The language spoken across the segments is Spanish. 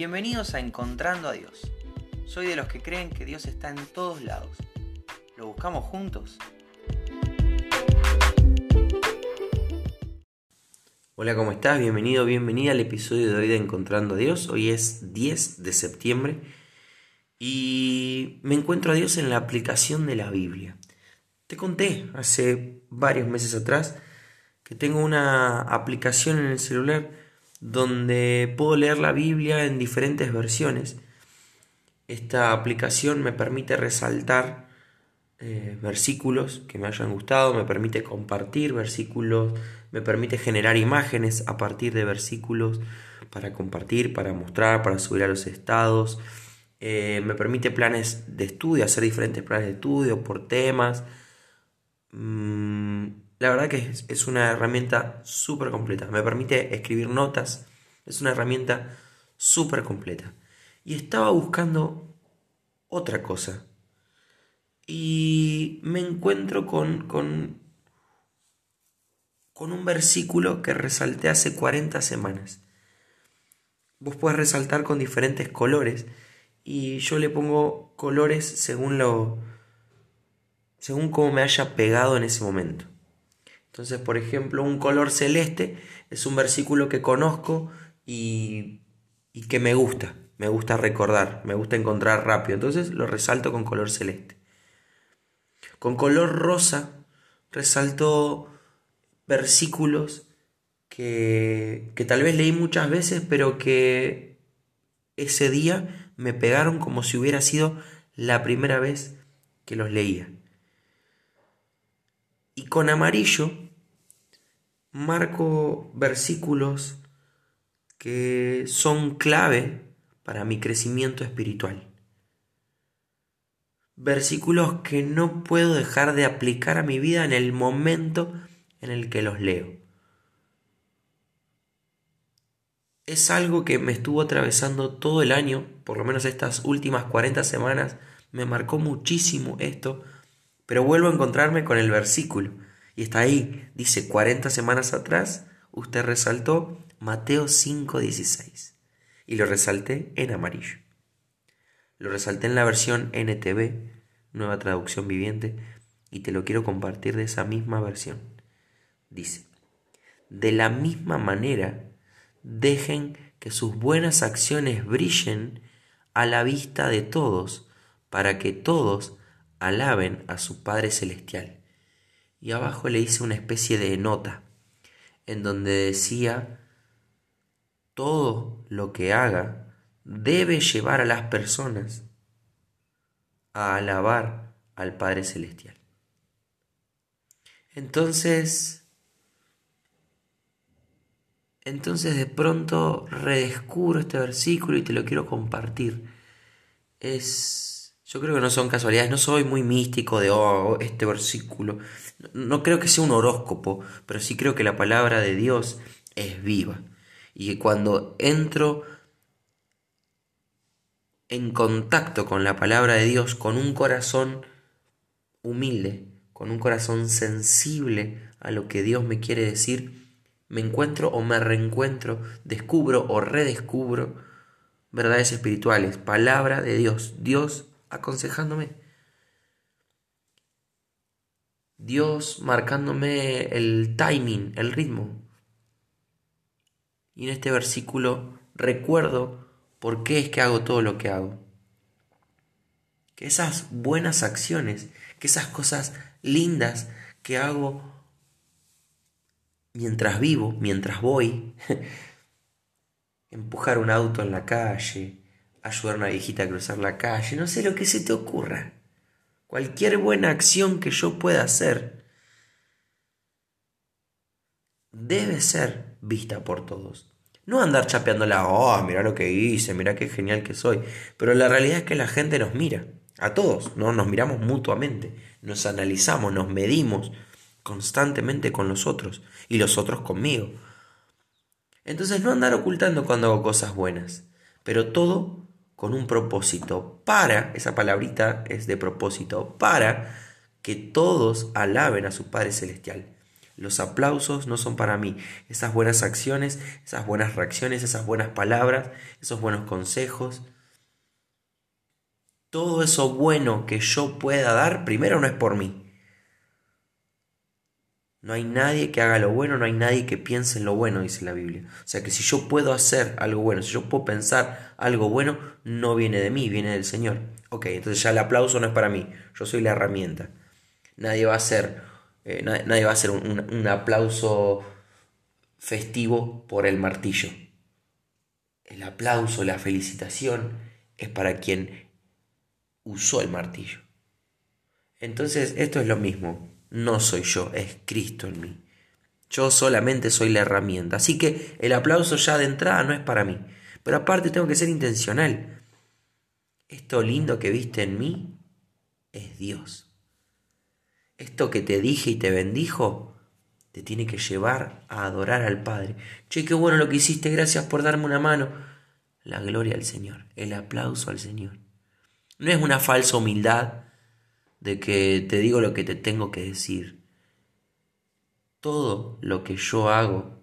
Bienvenidos a Encontrando a Dios. Soy de los que creen que Dios está en todos lados. ¿Lo buscamos juntos? Hola, ¿cómo estás? Bienvenido, bienvenida al episodio de hoy de Encontrando a Dios. Hoy es 10 de septiembre y me encuentro a Dios en la aplicación de la Biblia. Te conté hace varios meses atrás que tengo una aplicación en el celular donde puedo leer la Biblia en diferentes versiones. Esta aplicación me permite resaltar eh, versículos que me hayan gustado, me permite compartir versículos, me permite generar imágenes a partir de versículos para compartir, para mostrar, para subir a los estados. Eh, me permite planes de estudio, hacer diferentes planes de estudio por temas. Mm, la verdad que es, una herramienta súper completa. Me permite escribir notas. Es una herramienta súper completa. Y estaba buscando otra cosa. Y me encuentro con, con, con un versículo que resalté hace 40 semanas. Vos puedes resaltar con diferentes colores. Y yo le pongo colores según lo. según cómo me haya pegado en ese momento. Entonces, por ejemplo, un color celeste es un versículo que conozco y, y que me gusta, me gusta recordar, me gusta encontrar rápido. Entonces lo resalto con color celeste. Con color rosa resalto versículos que, que tal vez leí muchas veces, pero que ese día me pegaron como si hubiera sido la primera vez que los leía. Y con amarillo marco versículos que son clave para mi crecimiento espiritual. Versículos que no puedo dejar de aplicar a mi vida en el momento en el que los leo. Es algo que me estuvo atravesando todo el año, por lo menos estas últimas 40 semanas, me marcó muchísimo esto, pero vuelvo a encontrarme con el versículo. Y está ahí, dice, 40 semanas atrás, usted resaltó Mateo 5:16. Y lo resalté en amarillo. Lo resalté en la versión NTV, nueva traducción viviente, y te lo quiero compartir de esa misma versión. Dice, de la misma manera, dejen que sus buenas acciones brillen a la vista de todos, para que todos alaben a su Padre Celestial. Y abajo le hice una especie de nota, en donde decía, todo lo que haga debe llevar a las personas a alabar al Padre Celestial. Entonces, entonces de pronto redescubro este versículo y te lo quiero compartir. Es, yo creo que no son casualidades, no soy muy místico de, oh, este versículo. No creo que sea un horóscopo, pero sí creo que la palabra de Dios es viva. Y que cuando entro en contacto con la palabra de Dios, con un corazón humilde, con un corazón sensible a lo que Dios me quiere decir, me encuentro o me reencuentro, descubro o redescubro verdades espirituales, palabra de Dios, Dios aconsejándome. Dios marcándome el timing, el ritmo. Y en este versículo recuerdo por qué es que hago todo lo que hago. Que esas buenas acciones, que esas cosas lindas que hago mientras vivo, mientras voy, empujar un auto en la calle, ayudar a una viejita a cruzar la calle, no sé lo que se te ocurra. Cualquier buena acción que yo pueda hacer debe ser vista por todos. No andar chapeándola, oh, mira lo que hice, mira qué genial que soy. Pero la realidad es que la gente nos mira, a todos, ¿no? Nos miramos mutuamente, nos analizamos, nos medimos constantemente con los otros y los otros conmigo. Entonces no andar ocultando cuando hago cosas buenas, pero todo con un propósito, para, esa palabrita es de propósito, para que todos alaben a su Padre Celestial. Los aplausos no son para mí. Esas buenas acciones, esas buenas reacciones, esas buenas palabras, esos buenos consejos. Todo eso bueno que yo pueda dar, primero no es por mí. No hay nadie que haga lo bueno, no hay nadie que piense en lo bueno, dice la Biblia. O sea que si yo puedo hacer algo bueno, si yo puedo pensar algo bueno, no viene de mí, viene del Señor. Ok, entonces ya el aplauso no es para mí, yo soy la herramienta. Nadie va a hacer, eh, nadie, va a hacer un, aplauso festivo por el martillo. El aplauso, la felicitación es para quien usó el martillo. Entonces esto es lo mismo no soy yo, es Cristo en mí. Yo solamente soy la herramienta. Así que el aplauso ya de entrada no es para mí. Pero aparte tengo que ser intencional. Esto lindo que viste en mí es Dios. Esto que te dije y te bendijo te tiene que llevar a adorar al Padre. Che, qué bueno lo que hiciste, gracias por darme una mano. La gloria al Señor, el aplauso al Señor. No es una falsa humildad de que te digo lo que te tengo que decir. Todo lo que yo hago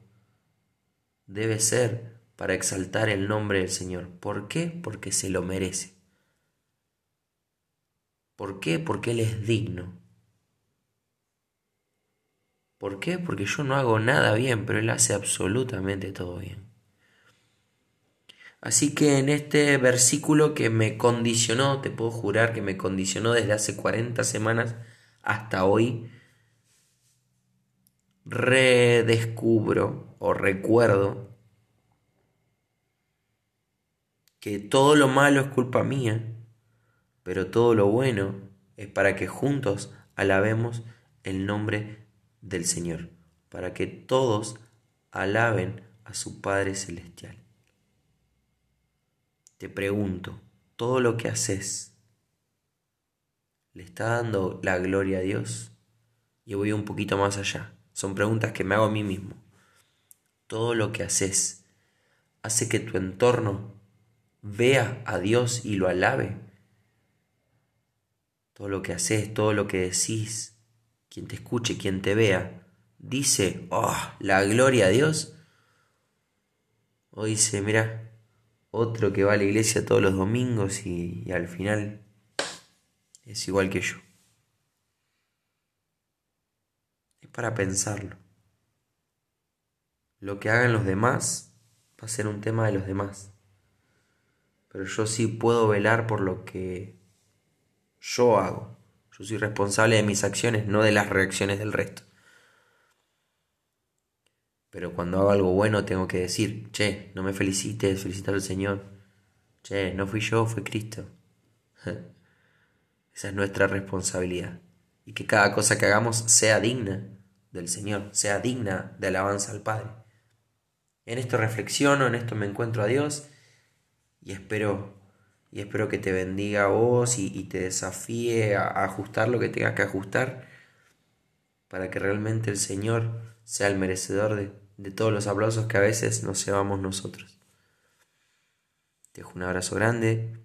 debe ser para exaltar el nombre del Señor. ¿Por qué? Porque se lo merece. ¿Por qué? Porque Él es digno. ¿Por qué? Porque yo no hago nada bien, pero Él hace absolutamente todo bien. Así que en este versículo que me condicionó, te puedo jurar que me condicionó desde hace 40 semanas hasta hoy, redescubro o recuerdo que todo lo malo es culpa mía, pero todo lo bueno es para que juntos alabemos el nombre del Señor, para que todos alaben a su Padre Celestial. Te pregunto, ¿todo lo que haces le está dando la gloria a Dios? Y voy un poquito más allá. Son preguntas que me hago a mí mismo. ¿Todo lo que haces hace que tu entorno vea a Dios y lo alabe? Todo lo que haces, todo lo que decís, quien te escuche, quien te vea, dice, oh, la gloria a Dios. O dice, mira, otro que va a la iglesia todos los domingos y, al final es igual que yo. Es para pensarlo. Lo que hagan los demás va a ser un tema de los demás. Pero yo sí puedo velar por lo que yo hago. Yo soy responsable de mis acciones, no de las reacciones del resto. Pero cuando hago algo bueno tengo que decir, che, no me felicites, felicitar al Señor. Che, no fui yo, fue Cristo. Esa es nuestra responsabilidad. Y que cada cosa que hagamos sea digna del Señor, sea digna de alabanza al Padre. En esto reflexiono, en esto me encuentro a Dios y espero, y espero que te bendiga a vos y, te desafíe a ajustar lo que tengas que ajustar para que realmente el Señor sea el merecedor de, de todos los aplausos que a veces nos llevamos nosotros. Te dejo un abrazo grande,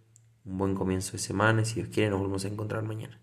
un buen comienzo de semana y si Dios quiere nos volvemos a encontrar mañana.